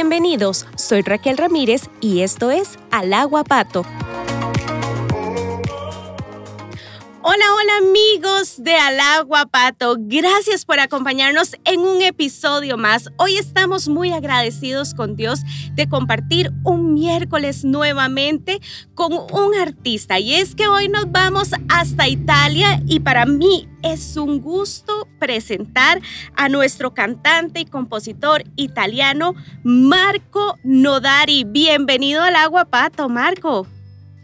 Bienvenidos, soy Raquel Ramírez y esto es Al Agua Pato. Hola, hola amigos de Alagua Pato. Gracias por acompañarnos en un episodio más. Hoy estamos muy agradecidos con Dios de compartir un miércoles nuevamente con un artista. Y es que hoy nos vamos hasta Italia y para mí es un gusto presentar a nuestro cantante y compositor italiano Marco Nodari. Bienvenido al Agua Pato, Marco.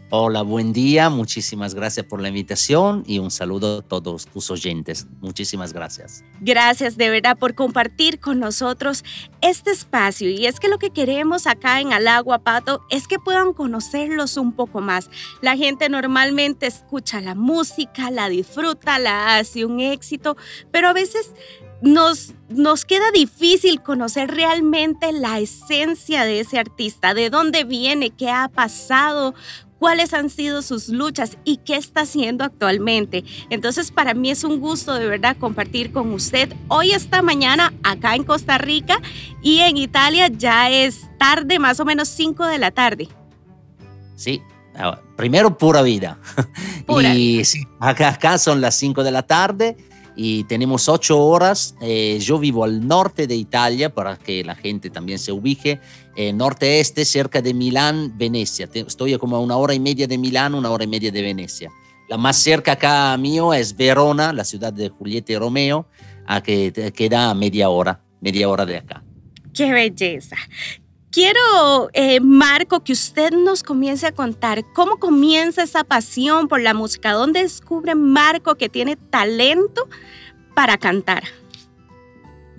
Hola, buen día. Muchísimas gracias por la invitación y un saludo a todos tus oyentes. Muchísimas gracias. Gracias de verdad por compartir con nosotros este espacio. Y es que lo que queremos acá en Alagua Pato es que puedan conocerlos un poco más. La gente normalmente escucha la música, la disfruta, la hace un éxito, pero a veces nos, nos, queda difícil conocer realmente la esencia de ese artista, de dónde viene, qué ha pasado, cuáles han sido sus luchas y qué está haciendo actualmente. Entonces, para mí es un gusto de verdad compartir con usted hoy esta mañana acá en Costa Rica y en Italia ya es tarde, más o menos 5 de la tarde. Sí, ah, primero pura vida. y sí, acá, acá son las 5 de la tarde y tenemos ocho horas. Eh, yo vivo al norte de Italia para que la gente también se ubique. Eh, norte-este, cerca de Milán, Venecia. Estoy como a una hora y media de Milán, una hora y media de Venecia. La más cerca acá mío es Verona, la ciudad de Julieta y Romeo, a que queda media hora, media hora de acá. ¡Qué belleza! Quiero, eh, Marco, que usted nos comience a contar cómo comienza esa pasión por la música, dónde descubre Marco que tiene talento para cantar.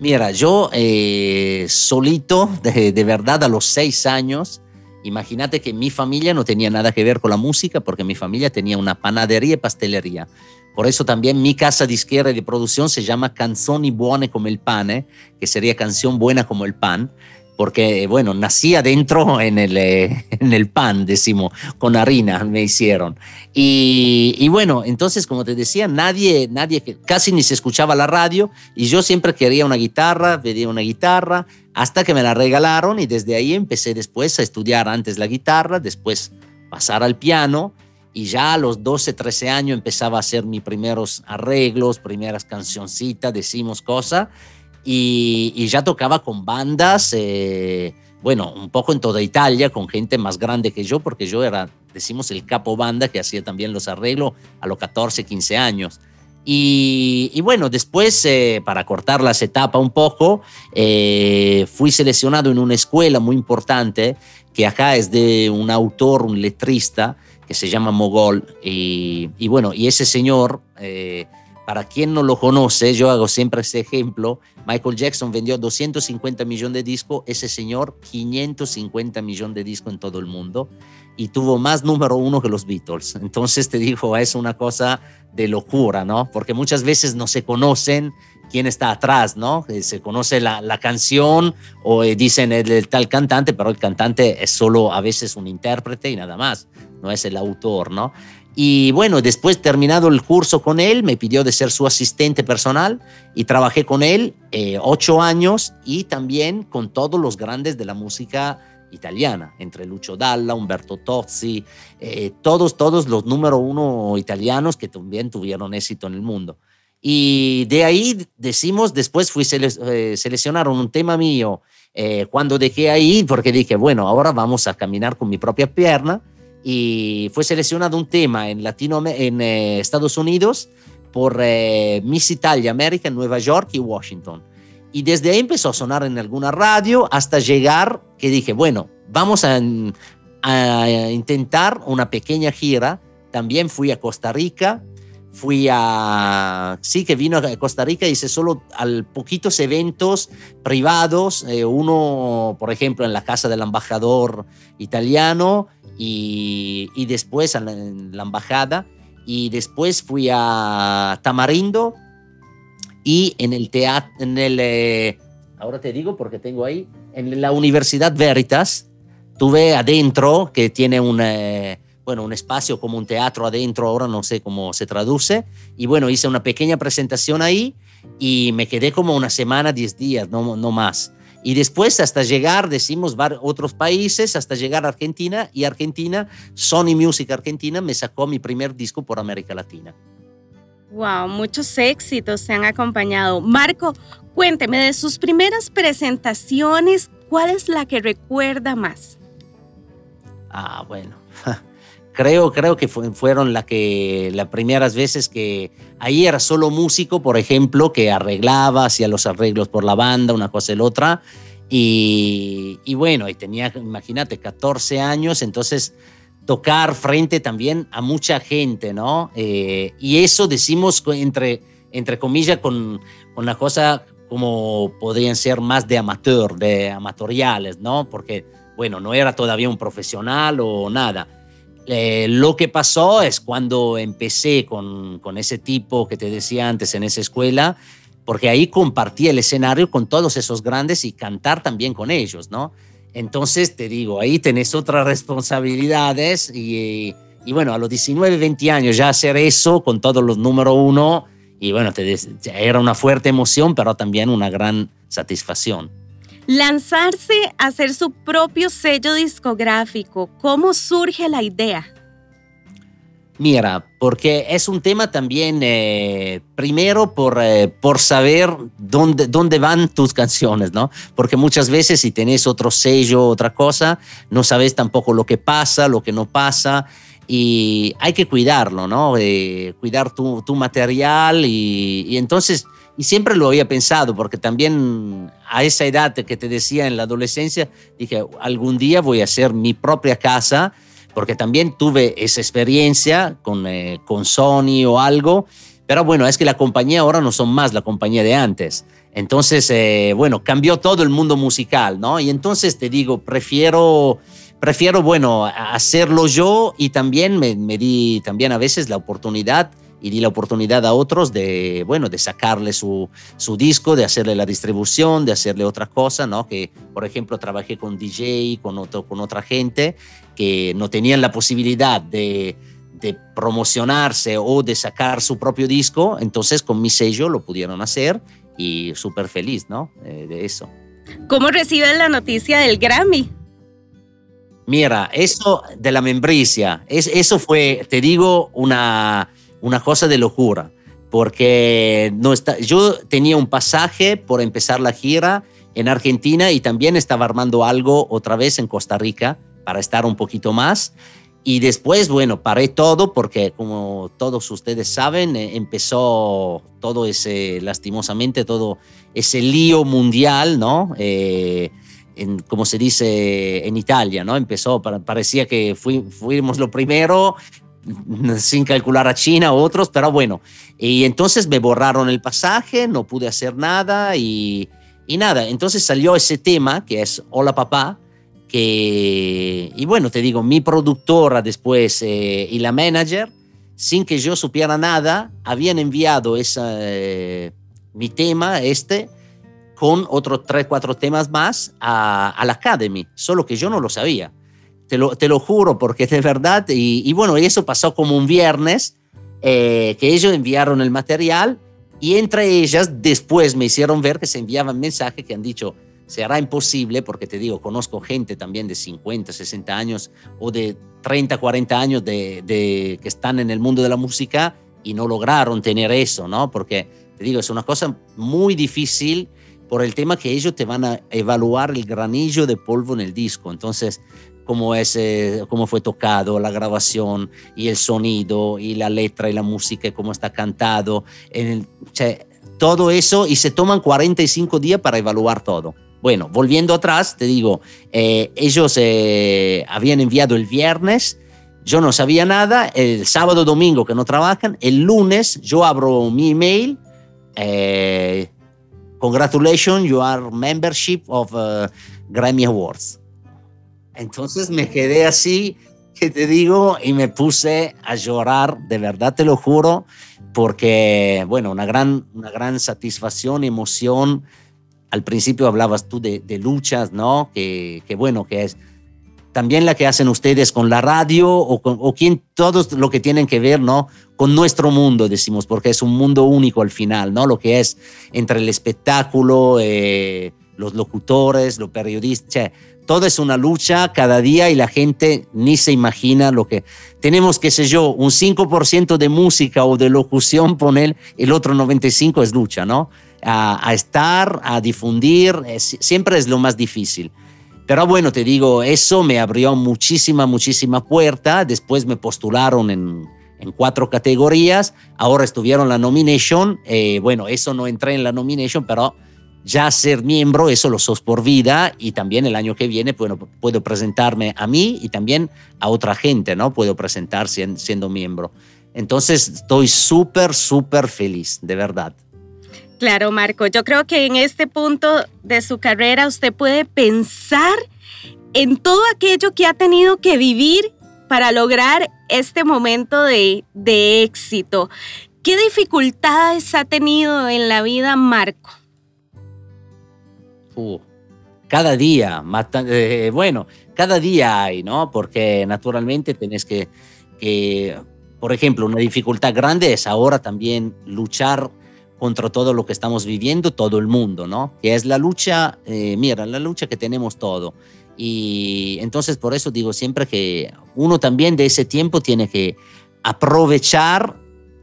Mira, yo eh, solito, de, de, verdad, a los seis años, imagínate que mi familia no tenía nada que ver con la música porque mi familia tenía una panadería y pastelería. Por eso también mi casa de izquierda y de producción se llama Canzoni Buone como el pane, que sería canción buena como el pan porque, bueno, nací adentro en el, eh, en el pan, decimos, con harina me hicieron. Y, y, bueno, entonces, como te decía, nadie, nadie, casi ni se escuchaba la radio y yo siempre quería una guitarra, pedía una guitarra, hasta que me la regalaron y desde ahí empecé después a estudiar antes la guitarra, después pasar al piano y ya a los 12, 13 años empezaba a hacer mis primeros arreglos, primeras cancioncitas, decimos cosas y, ya tocaba con bandas, eh, bueno, un poco en toda Italia, con gente más grande que yo, porque yo era, decimos, el capo banda que hacía también los arreglos a los 14, 15 años. Y, bueno, después, eh, para cortar las etapas un poco, eh, fui seleccionado en una escuela muy importante, que acá es de un autor, un letrista, que se llama Mogol. Y, y bueno, y ese señor para quien no lo conoce, yo hago siempre ese ejemplo, Michael Jackson vendió 250 millones de discos, ese señor 550 millones de discos en todo el mundo y tuvo más número uno que los Beatles. Entonces te digo, es una cosa de locura, ¿no? Porque muchas veces no se conocen quién está atrás, ¿no? Eh, se conoce la, la canción o eh, dicen el, el, tal cantante, pero el cantante es solo a veces un intérprete y nada más, no es el autor, ¿no? Y bueno, después terminado el curso con él, me pidió de ser su asistente personal y trabajé con él eh, ocho años y también con todos los grandes de la música italiana, entre Lucio Dalla, Umberto Tozzi, eh, todos, todos los número uno italianos que también tuvieron éxito en el mundo. Y de ahí decimos, después fui eh, seleccionaron un tema mío cuando dejé ahí, porque dije, bueno, ahora vamos a caminar con mi propia pierna y fue seleccionado un tema en, Latino, en eh, Estados Unidos por eh, Miss Italia América en Nueva York y Washington. Y desde ahí empezó a sonar en alguna radio hasta llegar que dije, bueno, vamos a, a intentar una pequeña gira. También fui a Costa Rica, fui a, sí que vino a Costa Rica, hice solo al poquitos eventos privados, eh, uno, por ejemplo, en la casa del embajador italiano y, y después en la, embajada, y después fui a Tamarindo y en el teatro, en el, eh, ahora te digo porque tengo ahí, en la Universidad Veritas, tuve adentro, que tiene un... Eh, bueno, un espacio como un teatro adentro, ahora no sé cómo se traduce. Y bueno, hice una pequeña presentación ahí y me quedé como una semana, diez días, no, no más. Y después hasta llegar, decimos, otros países, hasta llegar a Argentina. Y Argentina, Sony Music Argentina me sacó mi primer disco por América Latina. Wow, muchos éxitos se han acompañado. Marco, cuénteme de sus primeras presentaciones, ¿cuál es la que recuerda más? Ah, bueno. Creo, creo que fueron la que, las primeras veces que ahí era solo músico, por ejemplo, que arreglaba, hacía los arreglos por la banda, una cosa y la otra. Y, y bueno, y tenía, imagínate, 14 años, entonces tocar frente también a mucha gente, ¿no? Eh, y eso decimos entre, entre comillas con, con una cosa como podrían ser más de amateur, de amatoriales, ¿no? Porque, bueno, no era todavía un profesional o nada. Eh, lo que pasó es cuando empecé con, ese tipo que te decía antes en esa escuela, porque ahí compartí el escenario con todos esos grandes y cantar también con ellos, ¿no? Entonces te digo, ahí tenés otras responsabilidades y, y bueno, a los 19, 20 años ya hacer eso con todos los número uno y bueno, te, era una fuerte emoción, pero también una gran satisfacción. Lanzarse a hacer su propio sello discográfico, ¿cómo surge la idea? Mira, porque es un tema también, eh, primero por, eh, por saber dónde, dónde van tus canciones, ¿no? Porque muchas veces si tenés otro sello, otra cosa, no sabes tampoco lo que pasa, lo que no pasa, y hay que cuidarlo, ¿no? Eh, cuidar tu, tu material y, y entonces y siempre lo había pensado, porque también a esa edad que te decía en la adolescencia, dije, algún día voy a hacer mi propia casa, porque también tuve esa experiencia con, eh, con Sony o algo, pero bueno, es que la compañía ahora no son más la compañía de antes. Entonces, eh, bueno, cambió todo el mundo musical, ¿no? Y entonces te digo, prefiero, prefiero, bueno, hacerlo yo y también me, me di también a veces la oportunidad y di la oportunidad a otros de, bueno, de sacarle su, su disco, de hacerle la distribución, de hacerle otra cosa, ¿no? Que, por ejemplo, trabajé con DJ, con, otro, con otra gente que no tenían la posibilidad de, de promocionarse o de sacar su propio disco, entonces con mi sello lo pudieron hacer y súper feliz, ¿no? Eh, de eso. ¿Cómo reciben la noticia del Grammy? Mira, eso de la membresía, es, eso fue, te digo, una, una cosa de locura, porque no está, yo tenía un pasaje por empezar la gira en Argentina y también estaba armando algo otra vez en Costa Rica para estar un poquito más. Y después, bueno, paré todo porque, como todos ustedes saben, eh, empezó todo ese, lastimosamente, todo ese lío mundial, ¿no? Eh, como se dice en Italia, ¿no? Empezó, parecía que fuimos lo primero sin calcular a China o otros, pero bueno. Y entonces me borraron el pasaje, no pude hacer nada y, y nada. Entonces salió ese tema que es Hola Papá, que, y bueno, te digo, mi productora después eh, y la manager, sin que yo supiera nada, habían enviado esa, eh, mi tema, este, con otros tres, cuatro temas más a, a la Academy, solo que yo no lo sabía. Te lo, te lo juro, porque es de verdad. Y, y bueno, eso pasó como un viernes, eh, que ellos enviaron el material y entre ellas después me hicieron ver que se enviaban mensajes que han dicho, será imposible, porque te digo, conozco gente también de 50, 60 años o de 30, 40 años de, de, que están en el mundo de la música y no lograron tener eso, ¿no? Porque te digo, es una cosa muy difícil por el tema que ellos te van a evaluar el granillo de polvo en el disco. Entonces, cómo, es, eh, cómo fue tocado, la grabación y el sonido y la letra y la música, cómo está cantado, en todo eso y se toman 45 días para evaluar todo. Bueno, volviendo atrás, te digo, eh, ellos eh, habían enviado el viernes, yo no sabía nada, el sábado, domingo que no trabajan, el lunes yo abro mi email, eh, congratulations, you are membership of uh, Grammy Awards. Entonces me quedé así, que te digo, y me puse a llorar, de verdad te lo juro, porque, bueno, una gran, una gran satisfacción, emoción. Al principio hablabas tú de, luchas, ¿no? Que, que, bueno, que es también la que hacen ustedes con la radio o con o quien, todos lo que tienen que ver, ¿no? Con nuestro mundo, decimos, porque es un mundo único al final, ¿no? Lo que es entre el espectáculo, eh, los locutores, los periodistas, todo es una lucha cada día y la gente ni se imagina lo que tenemos, qué sé yo, un 5% de música o de locución, poner el otro 95% es lucha, ¿no? A, estar, a difundir, siempre es lo más difícil. Pero bueno, te digo, eso me abrió muchísima, muchísima puerta. Después me postularon en, en cuatro categorías. Ahora estuvieron la nomination. Eh, bueno, eso no entré en la nomination, pero ya ser miembro, eso lo sos por vida y también el año que viene bueno, puedo presentarme a mí y también a otra gente, ¿no? Puedo presentar siendo, miembro. Entonces estoy súper, súper feliz, de verdad. Claro, Marco, yo creo que en este punto de su carrera usted puede pensar en todo aquello que ha tenido que vivir para lograr este momento de, de éxito. ¿Qué dificultades ha tenido en la vida Marco? Cada día, eh, bueno, cada día hay, ¿no? Porque naturalmente tenés que, por ejemplo, una dificultad grande es ahora también luchar contra todo lo que estamos viviendo, todo el mundo, ¿no? Que es la lucha, eh, mira, la lucha que tenemos todo. Y entonces por eso digo siempre que uno también de ese tiempo tiene que aprovechar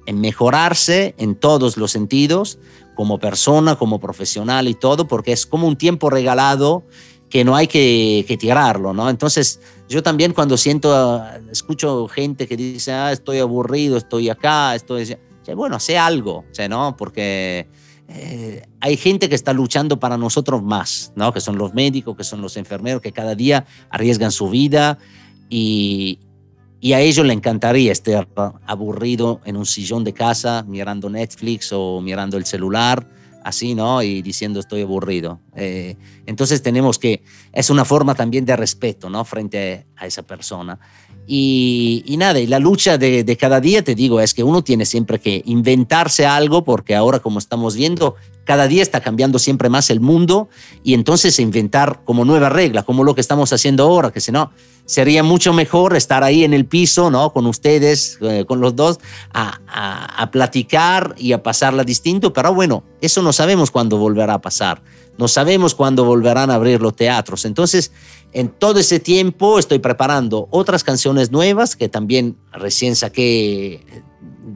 en mejorarse en todos los sentidos, como persona, como profesional y todo, porque es como un tiempo regalado que no hay que, tirarlo, ¿no? Entonces, yo también cuando siento, escucho gente que dice, ah, estoy aburrido, estoy acá, estoy... Bueno, sé algo, ¿no? Porque eh, hay gente que está luchando para nosotros más, ¿no? Que son los médicos, que son los enfermeros, que cada día arriesgan su vida y, y a ellos le encantaría estar aburrido en un sillón de casa mirando Netflix o mirando el celular, así, ¿no? Y diciendo estoy aburrido. Eh, entonces tenemos que, es una forma también de respeto, ¿no? Frente a esa persona. Y, nada, y la lucha de, de, cada día, te digo, es que uno tiene siempre que inventarse algo, porque ahora como estamos viendo, cada día está cambiando siempre más el mundo y entonces inventar como nueva regla, como lo que estamos haciendo ahora, que si no, sería mucho mejor estar ahí en el piso, ¿no? Con ustedes, eh, con los dos, a, a, platicar y a pasarla distinto, pero bueno, eso no sabemos cuándo volverá a pasar, no sabemos cuándo volverán a abrir los teatros, entonces en todo ese tiempo estoy preparando otras canciones nuevas que también recién saqué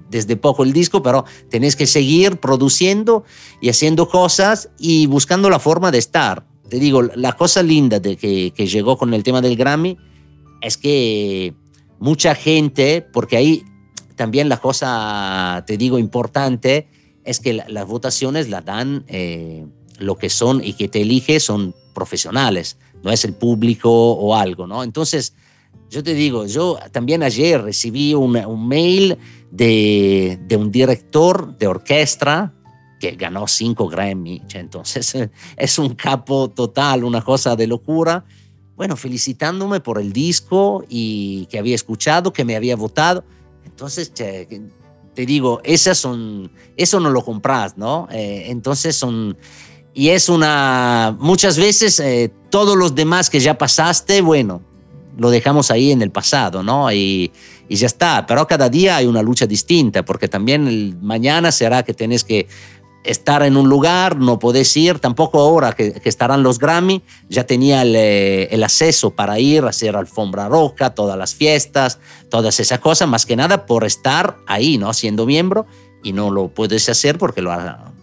desde poco el disco, pero tenés que seguir produciendo y haciendo cosas y buscando la forma de estar. Te digo, la cosa linda de que, llegó con el tema del Grammy es que mucha gente, porque ahí también la cosa, te digo, importante, es que las votaciones las dan eh, lo que son y que te elige son profesionales, no es el público o algo, ¿no? Entonces, yo te digo, yo también ayer recibí un mail de, de, un director de orquesta que ganó cinco Grammy, entonces es un capo total, una cosa de locura. Bueno, felicitándome por el disco y que había escuchado, que me había votado. Entonces, te digo, esas son, eso no lo compras, ¿no? Eh, entonces son, y es una, muchas veces eh, todos los demás que ya pasaste, bueno, lo dejamos ahí en el pasado, ¿no? Y, y ya está, pero cada día hay una lucha distinta, porque también mañana será que tienes que estar en un lugar, no podés ir, tampoco ahora que, estarán los Grammy, ya tenía eh, el, acceso para ir a hacer alfombra roja, todas las fiestas, todas esas cosas, más que nada por estar ahí, ¿no? Siendo miembro, y no lo puedes hacer porque lo,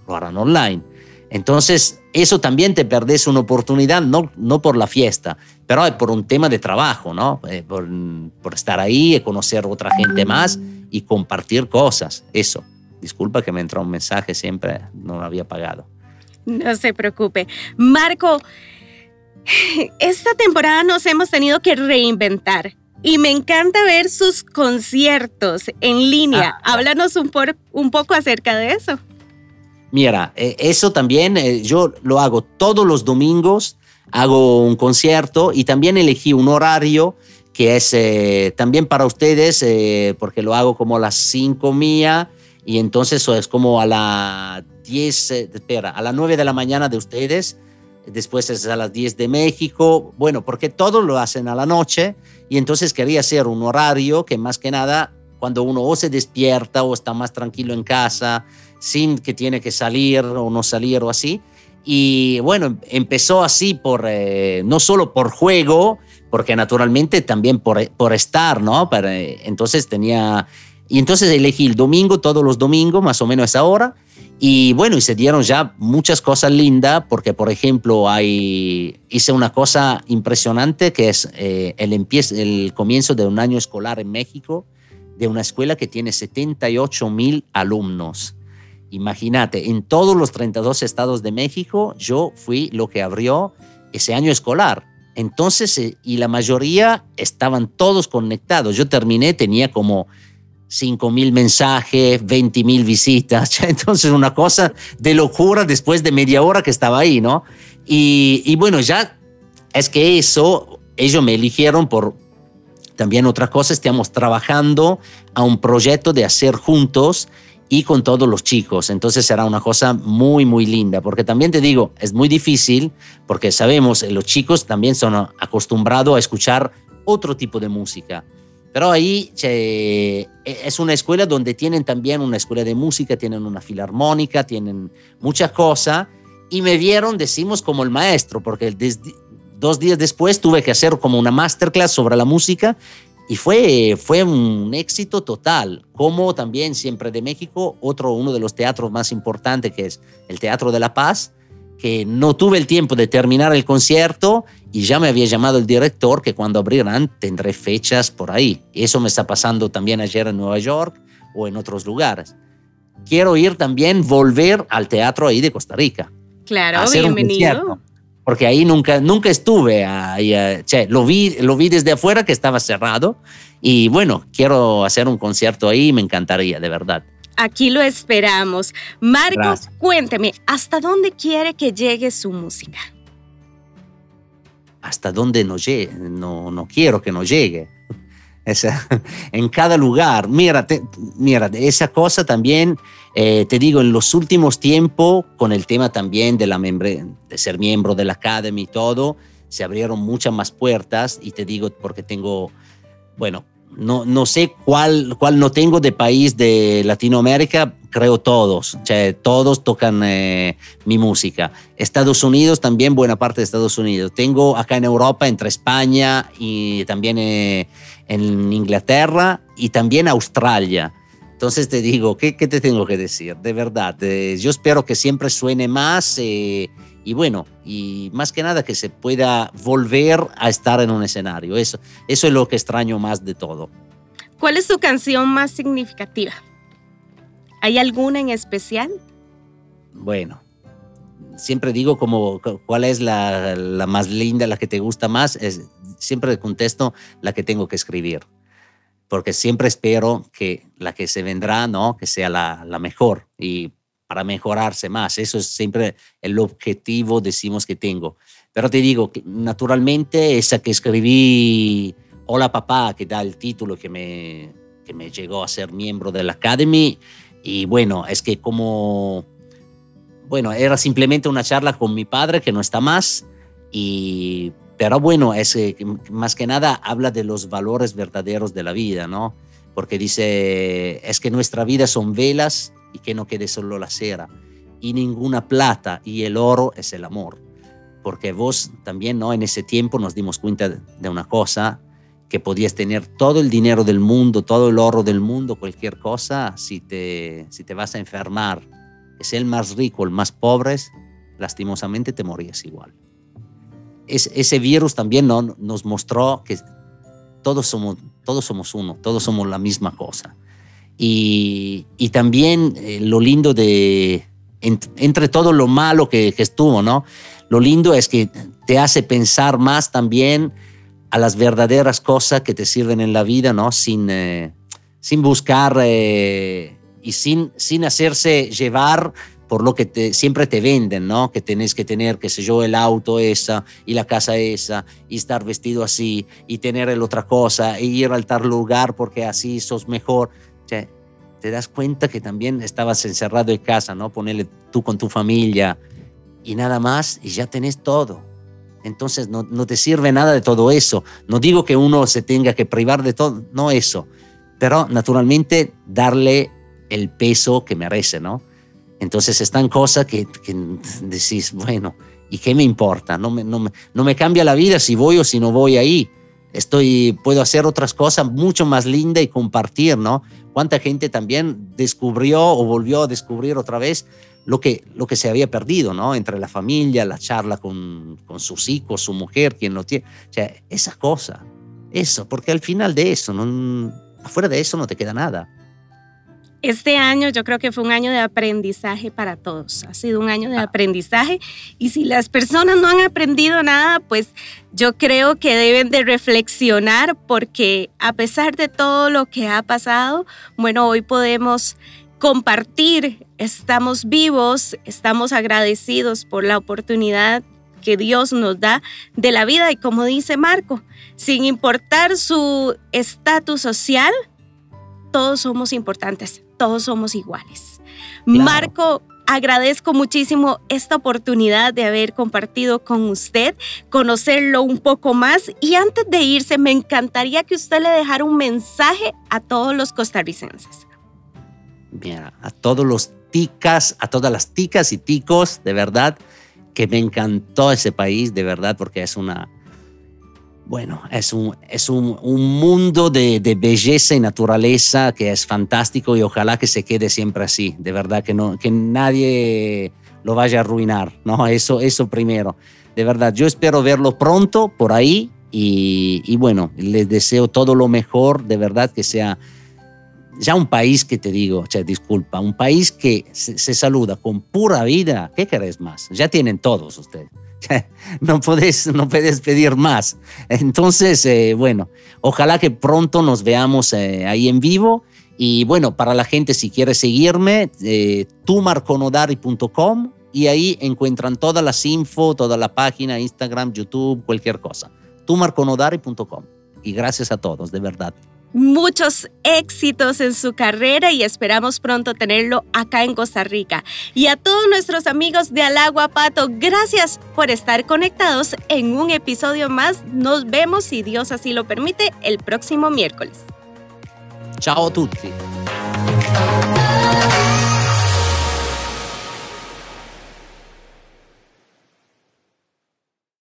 lo harán online. Entonces, eso también te perdés una oportunidad, no, no por la fiesta, pero por un tema de trabajo, ¿no? Eh, por, por, estar ahí, conocer otra gente más y compartir cosas, eso. Disculpa que me entró un mensaje, siempre no lo había pagado. No se preocupe. Marco, esta temporada nos hemos tenido que reinventar. Y me encanta ver sus conciertos en línea. Ah, Háblanos un, por, un poco acerca de eso. Mira, eh, eso también eh, yo lo hago todos los domingos, hago un concierto y también elegí un horario que es eh, también para ustedes, porque lo hago como a las 5 mía y entonces eso es como a las 10, espera, a las 9 de la mañana de ustedes, después es a las 10 de México, bueno, porque todos lo hacen a la noche y entonces quería hacer un horario que más que nada cuando uno o se despierta o está más tranquilo en casa, sin que tiene que salir o no salir o así. Y bueno, empezó así por, eh, no solo por juego, porque naturalmente también por, por estar, ¿no? Para, entonces tenía, y entonces elegí el domingo, todos los domingos, más o menos a esa hora. Y bueno, y se dieron ya muchas cosas lindas, porque por ejemplo, hay, hice una cosa impresionante que es eh, el, el comienzo de un año escolar en México, de una escuela que tiene 78 mil alumnos. Imagínate, en todos los 32 estados de México, yo fui lo que abrió ese año escolar. Entonces, eh, y la mayoría estaban todos conectados. Yo terminé, tenía como 5 mil mensajes, 20 mil visitas. Entonces, una cosa de locura después de media hora que estaba ahí, ¿no? Y, y bueno, ya es que eso, ellos me eligieron por, también otra cosa, estamos trabajando a un proyecto de hacer juntos y con todos los chicos. Entonces será una cosa muy, muy linda, porque también te digo, es muy difícil, porque sabemos, los chicos también son acostumbrados a escuchar otro tipo de música. Pero ahí e, es una escuela donde tienen también una escuela de música, tienen una filarmónica, tienen muchas cosas. Y me vieron, decimos, como el maestro, porque dos días después tuve que hacer como una masterclass sobre la música y fue, fue un éxito total, como también siempre de México, otro uno de los teatros más importantes que es el Teatro de la Paz, que no tuve el tiempo de terminar el concierto y ya me había llamado el director que cuando abrirán tendré fechas por ahí. Eso me está pasando también ayer en Nueva York o en otros lugares. Quiero ir también, volver al teatro ahí de Costa Rica. Claro, bienvenido porque ahí nunca, nunca estuve, ahí, eh, lo, vi, lo vi desde afuera que estaba cerrado y bueno, quiero hacer un concierto ahí, me encantaría, de verdad. Aquí lo esperamos. Marcos, cuénteme, ¿hasta dónde quiere que llegue su música? Hasta dónde no, llegue, no, no quiero que no llegue. Esa, en cada lugar. Mira, mira, esa cosa también, eh, te digo, en los últimos tiempos, con el tema también de, la de ser miembro de la Academy y todo, se abrieron muchas más puertas y te digo porque tengo, bueno, no, no sé cuál, cuál no tengo de país de Latinoamérica, creo todos, todos tocan eh, mi música. Estados Unidos también, buena parte de Estados Unidos. Tengo acá en Europa, entre España y también eh, en Inglaterra y también Australia. Entonces te digo, ¿qué, qué te tengo que decir? De verdad, eh, yo espero que siempre suene más y bueno, y más que nada que se pueda volver a estar en un escenario. Eso, eso es lo que extraño más de todo. ¿Cuál es tu canción más significativa? ¿Hay alguna en especial? Bueno, siempre digo como cuál es la, la, más linda, la que te gusta más, es, siempre contesto la que tengo que escribir, porque siempre espero que la que se vendrá, ¿no? Que sea la, la mejor y para mejorarse más. Eso es siempre el objetivo, decimos que tengo. Pero te digo, naturalmente esa que escribí, Hola Papá, que da el título que me, que me llegó a ser miembro de la Academy, y bueno, es que como, bueno, era simplemente una charla con mi padre que no está más. Y, pero bueno, es más que nada habla de los valores verdaderos de la vida, ¿no? Porque dice, es que nuestra vida son velas y que no quede solo la cera. Y ninguna plata y el oro es el amor. Porque vos también, ¿no? En ese tiempo nos dimos cuenta de una cosa, que podías tener todo el dinero del mundo, todo el oro del mundo, cualquier cosa, si te, si te vas a enfermar, es el más rico, el más pobre, lastimosamente te morías igual. Es, ese virus también ¿no? nos mostró que todos somos, todos somos uno, todos somos la misma cosa. Y, y también eh, lo lindo de, entre todo lo malo que, que estuvo, ¿no? Lo lindo es que te hace pensar más también a las verdaderas cosas que te sirven en la vida, ¿no? Sin, eh, sin buscar eh, y sin, sin hacerse llevar por lo que te, siempre te venden, ¿no? Que tenés que tener, qué sé yo, el auto esa y la casa esa y estar vestido así y tener el otra cosa e ir al tal lugar porque así sos mejor. te das cuenta que también estabas encerrado en casa, ¿no? Ponerle tú con tu familia y nada más y ya tenés todo entonces no, te sirve nada de todo eso. No digo que uno se tenga que privar de todo, no eso, pero naturalmente darle el peso que merece, ¿no? Entonces están cosas que, que decís, bueno, ¿y qué me importa? No me, no, me, no me cambia la vida si voy o si no voy ahí. Estoy, puedo hacer otras cosas mucho más lindas y compartir, ¿no? Cuánta gente también descubrió o volvió a descubrir otra vez lo que, lo que se había perdido, ¿no? Entre la familia, la charla con, con sus hijos, su mujer, quien lo tiene. O sea, esa cosa, eso, porque al final de eso, no, afuera de eso no te queda nada. Este año yo creo que fue un año de aprendizaje para todos. Ha sido un año de ah. aprendizaje y si las personas no han aprendido nada, pues yo creo que deben de reflexionar porque a pesar de todo lo que ha pasado, bueno, hoy podemos compartir, estamos vivos, estamos agradecidos por la oportunidad que Dios nos da de la vida y como dice Marco, sin importar su estatus social, todos somos importantes, todos somos iguales. Marco, agradezco muchísimo esta oportunidad de haber compartido con usted, conocerlo un poco más y antes de irse me encantaría que usted le dejara un mensaje a todos los costarricenses. Mira, a todos los ticas, a todas las ticas y ticos, de verdad, que me encantó ese país, de verdad, porque es una, bueno, es un, es un, mundo de, belleza y naturaleza que es fantástico y ojalá que se quede siempre así, de verdad, que, no, que nadie lo vaya a arruinar, ¿no? Eso, eso primero. De verdad, yo espero verlo pronto por ahí y, bueno, les deseo todo lo mejor, de verdad, que sea ya un país que te digo, sea, disculpa, un país que se, se saluda con pura vida, ¿qué querés más? Ya tienen todos ustedes. no puedes, no puedes pedir más. Entonces, eh, bueno, ojalá que pronto nos veamos eh, ahí en vivo. Y bueno, para la gente, si quiere seguirme, eh, tumarconodari.com y ahí encuentran todas las info, toda la página, Instagram, YouTube, cualquier cosa. tumarconodari.com. Y gracias a todos, de verdad muchos éxitos en su carrera y esperamos pronto tenerlo acá en Costa Rica. Y a todos nuestros amigos de Alagua Pato, gracias por estar conectados en un episodio más. Nos vemos, si Dios así lo permite, el próximo miércoles. Chao a tutti.